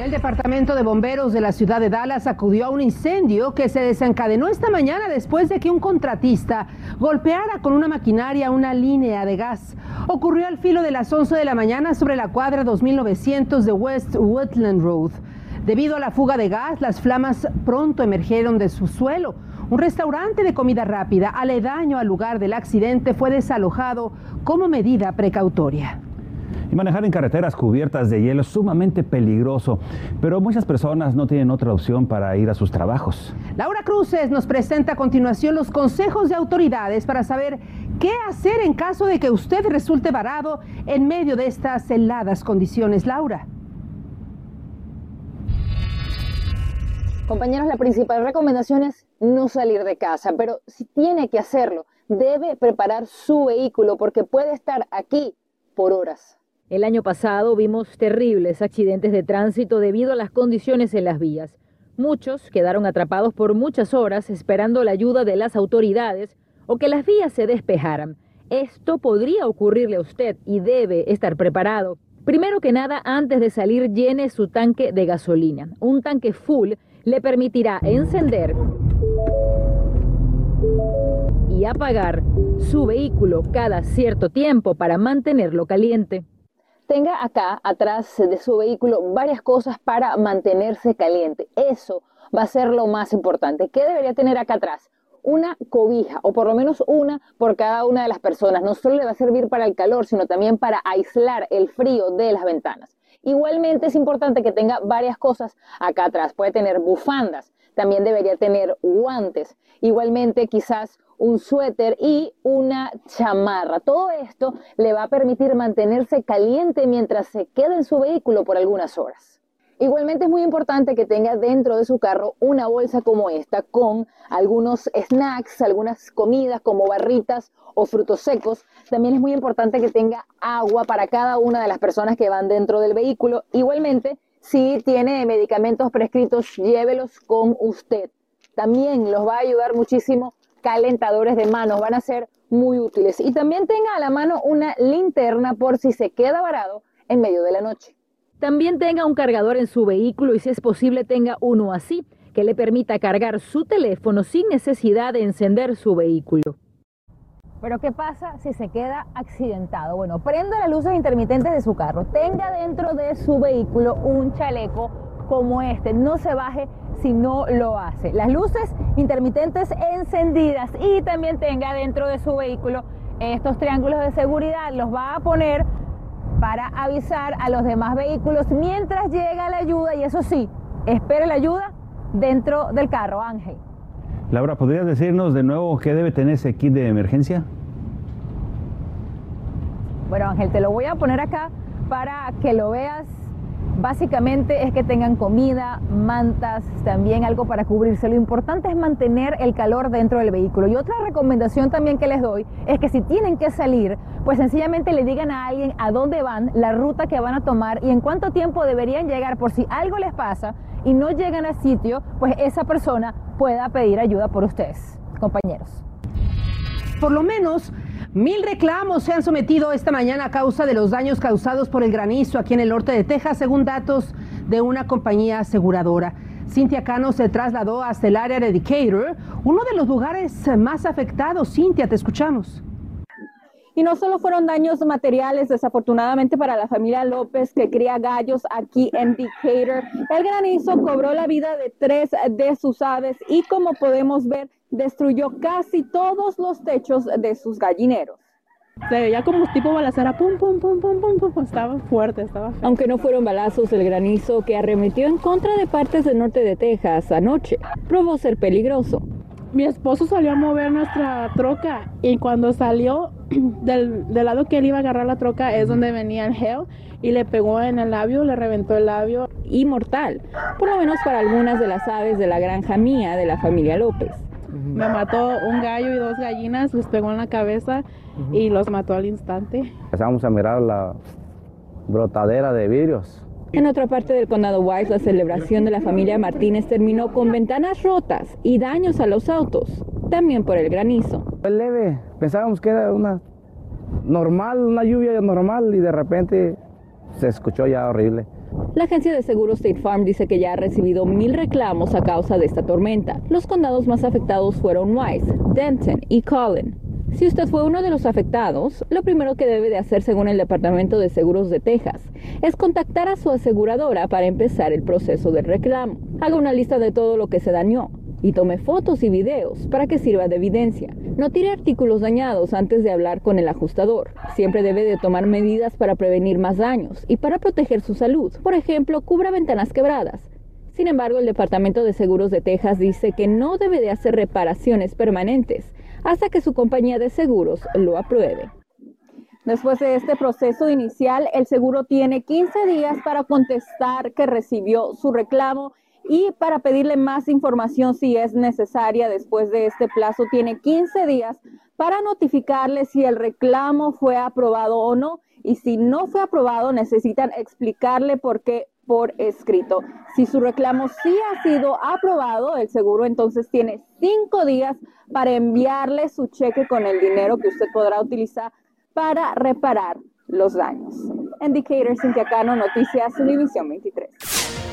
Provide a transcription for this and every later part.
El Departamento de Bomberos de la ciudad de Dallas acudió a un incendio que se desencadenó esta mañana después de que un contratista golpeara con una maquinaria una línea de gas. Ocurrió al filo de las 11 de la mañana sobre la cuadra 2900 de West Woodland Road. Debido a la fuga de gas, las flamas pronto emergieron de su suelo. Un restaurante de comida rápida aledaño al lugar del accidente fue desalojado como medida precautoria. Y manejar en carreteras cubiertas de hielo es sumamente peligroso, pero muchas personas no tienen otra opción para ir a sus trabajos. Laura Cruces nos presenta a continuación los consejos de autoridades para saber qué hacer en caso de que usted resulte varado en medio de estas heladas condiciones. Laura. Compañeros, la principal recomendación es no salir de casa, pero si tiene que hacerlo, debe preparar su vehículo porque puede estar aquí por horas. El año pasado vimos terribles accidentes de tránsito debido a las condiciones en las vías. Muchos quedaron atrapados por muchas horas esperando la ayuda de las autoridades o que las vías se despejaran. Esto podría ocurrirle a usted y debe estar preparado. Primero que nada, antes de salir, llene su tanque de gasolina. Un tanque full le permitirá encender y apagar su vehículo cada cierto tiempo para mantenerlo caliente tenga acá atrás de su vehículo varias cosas para mantenerse caliente. Eso va a ser lo más importante. ¿Qué debería tener acá atrás? Una cobija o por lo menos una por cada una de las personas. No solo le va a servir para el calor, sino también para aislar el frío de las ventanas. Igualmente es importante que tenga varias cosas acá atrás. Puede tener bufandas, también debería tener guantes. Igualmente quizás un suéter y una chamarra. Todo esto le va a permitir mantenerse caliente mientras se queda en su vehículo por algunas horas. Igualmente es muy importante que tenga dentro de su carro una bolsa como esta con algunos snacks, algunas comidas como barritas o frutos secos. También es muy importante que tenga agua para cada una de las personas que van dentro del vehículo. Igualmente, si tiene medicamentos prescritos, llévelos con usted. También los va a ayudar muchísimo calentadores de manos van a ser muy útiles. Y también tenga a la mano una linterna por si se queda varado en medio de la noche. También tenga un cargador en su vehículo y si es posible tenga uno así que le permita cargar su teléfono sin necesidad de encender su vehículo. Pero ¿qué pasa si se queda accidentado? Bueno, prenda las luces intermitentes de su carro, tenga dentro de su vehículo un chaleco como este, no se baje si no lo hace. Las luces intermitentes encendidas y también tenga dentro de su vehículo estos triángulos de seguridad, los va a poner para avisar a los demás vehículos mientras llega la ayuda y eso sí, espere la ayuda dentro del carro, Ángel. Laura, ¿podrías decirnos de nuevo qué debe tener ese kit de emergencia? Bueno, Ángel, te lo voy a poner acá para que lo veas Básicamente es que tengan comida, mantas, también algo para cubrirse. Lo importante es mantener el calor dentro del vehículo. Y otra recomendación también que les doy es que si tienen que salir, pues sencillamente le digan a alguien a dónde van, la ruta que van a tomar y en cuánto tiempo deberían llegar por si algo les pasa y no llegan al sitio, pues esa persona pueda pedir ayuda por ustedes, compañeros. Por lo menos Mil reclamos se han sometido esta mañana a causa de los daños causados por el granizo aquí en el norte de Texas, según datos de una compañía aseguradora. Cintia Cano se trasladó hasta el área de Decatur, uno de los lugares más afectados. Cintia, te escuchamos. Y no solo fueron daños materiales, desafortunadamente para la familia López que cría gallos aquí en Decatur, el granizo cobró la vida de tres de sus aves y como podemos ver, destruyó casi todos los techos de sus gallineros. Se veía como tipo balacera, pum, pum, pum, pum, pum, pum, estaba fuerte, estaba Aunque no fueron balazos, el granizo que arremetió en contra de partes del norte de Texas anoche probó ser peligroso. Mi esposo salió a mover nuestra troca y cuando salió del, del lado que él iba a agarrar la troca es donde venía el gel y le pegó en el labio, le reventó el labio. Y mortal, por lo menos para algunas de las aves de la granja mía de la familia López. Me mató un gallo y dos gallinas, les pegó en la cabeza y los mató al instante. Empezamos a mirar la brotadera de vidrios En otra parte del condado Wise, la celebración de la familia Martínez terminó con ventanas rotas y daños a los autos, también por el granizo. Fue leve, pensábamos que era una normal, una lluvia normal y de repente se escuchó ya horrible. La agencia de seguros State Farm dice que ya ha recibido mil reclamos a causa de esta tormenta. Los condados más afectados fueron Wise, Denton y Collin. Si usted fue uno de los afectados, lo primero que debe de hacer según el Departamento de Seguros de Texas es contactar a su aseguradora para empezar el proceso del reclamo. Haga una lista de todo lo que se dañó y tome fotos y videos para que sirva de evidencia. No tire artículos dañados antes de hablar con el ajustador. Siempre debe de tomar medidas para prevenir más daños y para proteger su salud. Por ejemplo, cubra ventanas quebradas. Sin embargo, el Departamento de Seguros de Texas dice que no debe de hacer reparaciones permanentes hasta que su compañía de seguros lo apruebe. Después de este proceso inicial, el seguro tiene 15 días para contestar que recibió su reclamo y para pedirle más información si es necesaria después de este plazo, tiene 15 días para notificarle si el reclamo fue aprobado o no. Y si no fue aprobado, necesitan explicarle por qué por escrito. Si su reclamo sí ha sido aprobado, el seguro entonces tiene cinco días para enviarle su cheque con el dinero que usted podrá utilizar para reparar los daños. Indicator Cintia Cano, Noticias Univisión 23.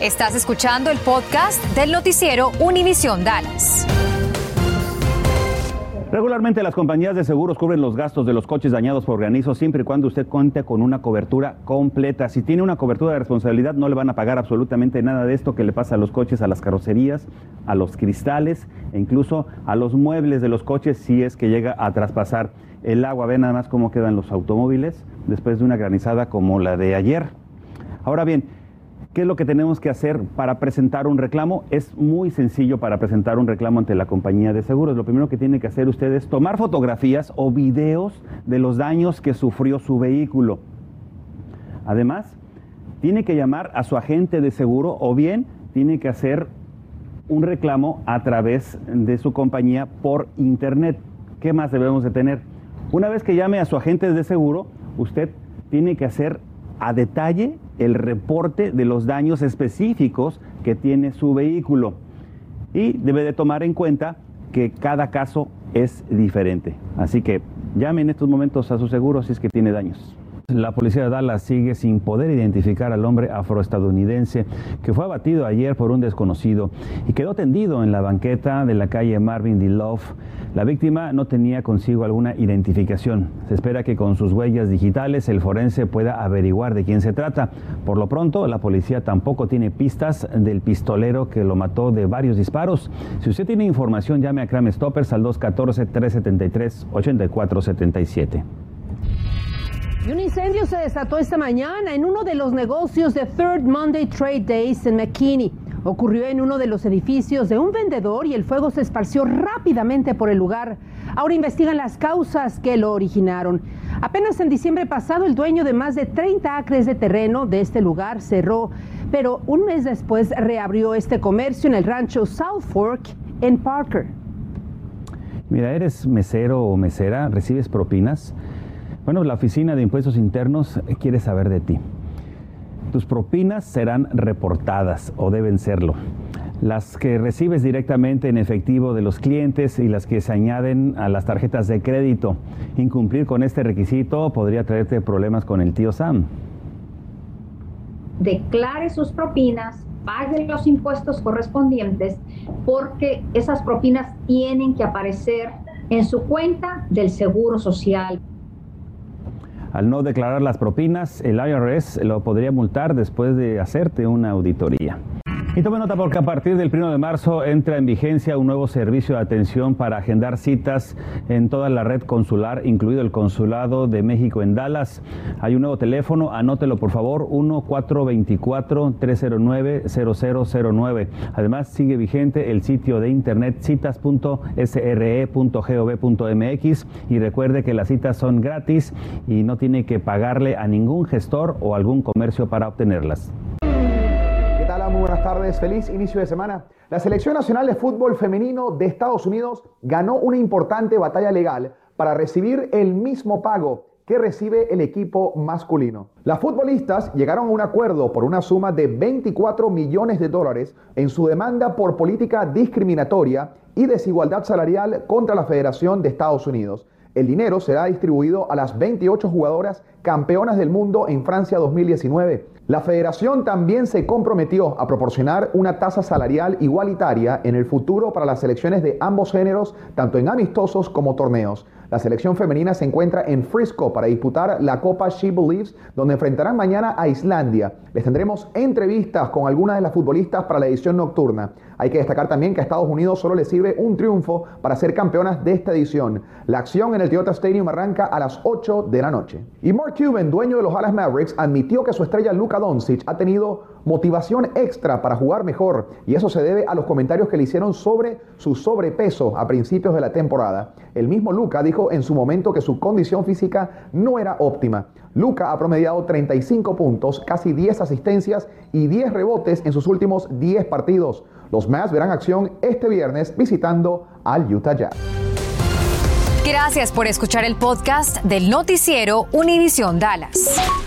Estás escuchando el podcast del noticiero Univisión Dallas. Regularmente las compañías de seguros cubren los gastos de los coches dañados por granizo siempre y cuando usted cuente con una cobertura completa. Si tiene una cobertura de responsabilidad no le van a pagar absolutamente nada de esto que le pasa a los coches, a las carrocerías, a los cristales e incluso a los muebles de los coches si es que llega a traspasar el agua. Ve nada más cómo quedan los automóviles después de una granizada como la de ayer. Ahora bien, ¿Qué es lo que tenemos que hacer para presentar un reclamo? Es muy sencillo para presentar un reclamo ante la compañía de seguros. Lo primero que tiene que hacer usted es tomar fotografías o videos de los daños que sufrió su vehículo. Además, tiene que llamar a su agente de seguro o bien tiene que hacer un reclamo a través de su compañía por internet. ¿Qué más debemos de tener? Una vez que llame a su agente de seguro, usted tiene que hacer a detalle el reporte de los daños específicos que tiene su vehículo y debe de tomar en cuenta que cada caso es diferente. Así que llame en estos momentos a su seguro si es que tiene daños. La policía de Dallas sigue sin poder identificar al hombre afroestadounidense que fue abatido ayer por un desconocido y quedó tendido en la banqueta de la calle Marvin D. Love. La víctima no tenía consigo alguna identificación. Se espera que con sus huellas digitales el forense pueda averiguar de quién se trata. Por lo pronto, la policía tampoco tiene pistas del pistolero que lo mató de varios disparos. Si usted tiene información, llame a Crime Stoppers al 214-373-8477. Un incendio se desató esta mañana en uno de los negocios de Third Monday Trade Days en McKinney. Ocurrió en uno de los edificios de un vendedor y el fuego se esparció rápidamente por el lugar. Ahora investigan las causas que lo originaron. Apenas en diciembre pasado, el dueño de más de 30 acres de terreno de este lugar cerró, pero un mes después reabrió este comercio en el rancho South Fork en Parker. Mira, eres mesero o mesera, recibes propinas. Bueno, la Oficina de Impuestos Internos quiere saber de ti. Tus propinas serán reportadas o deben serlo. Las que recibes directamente en efectivo de los clientes y las que se añaden a las tarjetas de crédito. Incumplir con este requisito podría traerte problemas con el tío Sam. Declare sus propinas, pague los impuestos correspondientes porque esas propinas tienen que aparecer en su cuenta del Seguro Social. Al no declarar las propinas, el IRS lo podría multar después de hacerte una auditoría. Y tome nota porque a partir del 1 de marzo entra en vigencia un nuevo servicio de atención para agendar citas en toda la red consular, incluido el Consulado de México en Dallas. Hay un nuevo teléfono, anótelo por favor, 1424-309-0009. Además sigue vigente el sitio de internet citas.sre.gov.mx y recuerde que las citas son gratis y no tiene que pagarle a ningún gestor o algún comercio para obtenerlas. Tardes, feliz inicio de semana. La Selección Nacional de Fútbol Femenino de Estados Unidos ganó una importante batalla legal para recibir el mismo pago que recibe el equipo masculino. Las futbolistas llegaron a un acuerdo por una suma de 24 millones de dólares en su demanda por política discriminatoria y desigualdad salarial contra la Federación de Estados Unidos. El dinero será distribuido a las 28 jugadoras campeonas del mundo en Francia 2019. La federación también se comprometió a proporcionar una tasa salarial igualitaria en el futuro para las selecciones de ambos géneros, tanto en amistosos como torneos. La selección femenina se encuentra en Frisco para disputar la Copa She Believes, donde enfrentarán mañana a Islandia. Les tendremos entrevistas con algunas de las futbolistas para la edición nocturna. Hay que destacar también que a Estados Unidos solo le sirve un triunfo para ser campeonas de esta edición. La acción en el Toyota Stadium arranca a las 8 de la noche. Y Mark Cuban, dueño de los Dallas Mavericks, admitió que su estrella Luka Doncic ha tenido motivación extra para jugar mejor y eso se debe a los comentarios que le hicieron sobre su sobrepeso a principios de la temporada. El mismo Luka dijo en su momento que su condición física no era óptima. Luka ha promediado 35 puntos, casi 10 asistencias y 10 rebotes en sus últimos 10 partidos. Los Mavs verán acción este viernes visitando al Utah Jazz. Gracias por escuchar el podcast del noticiero Univisión Dallas.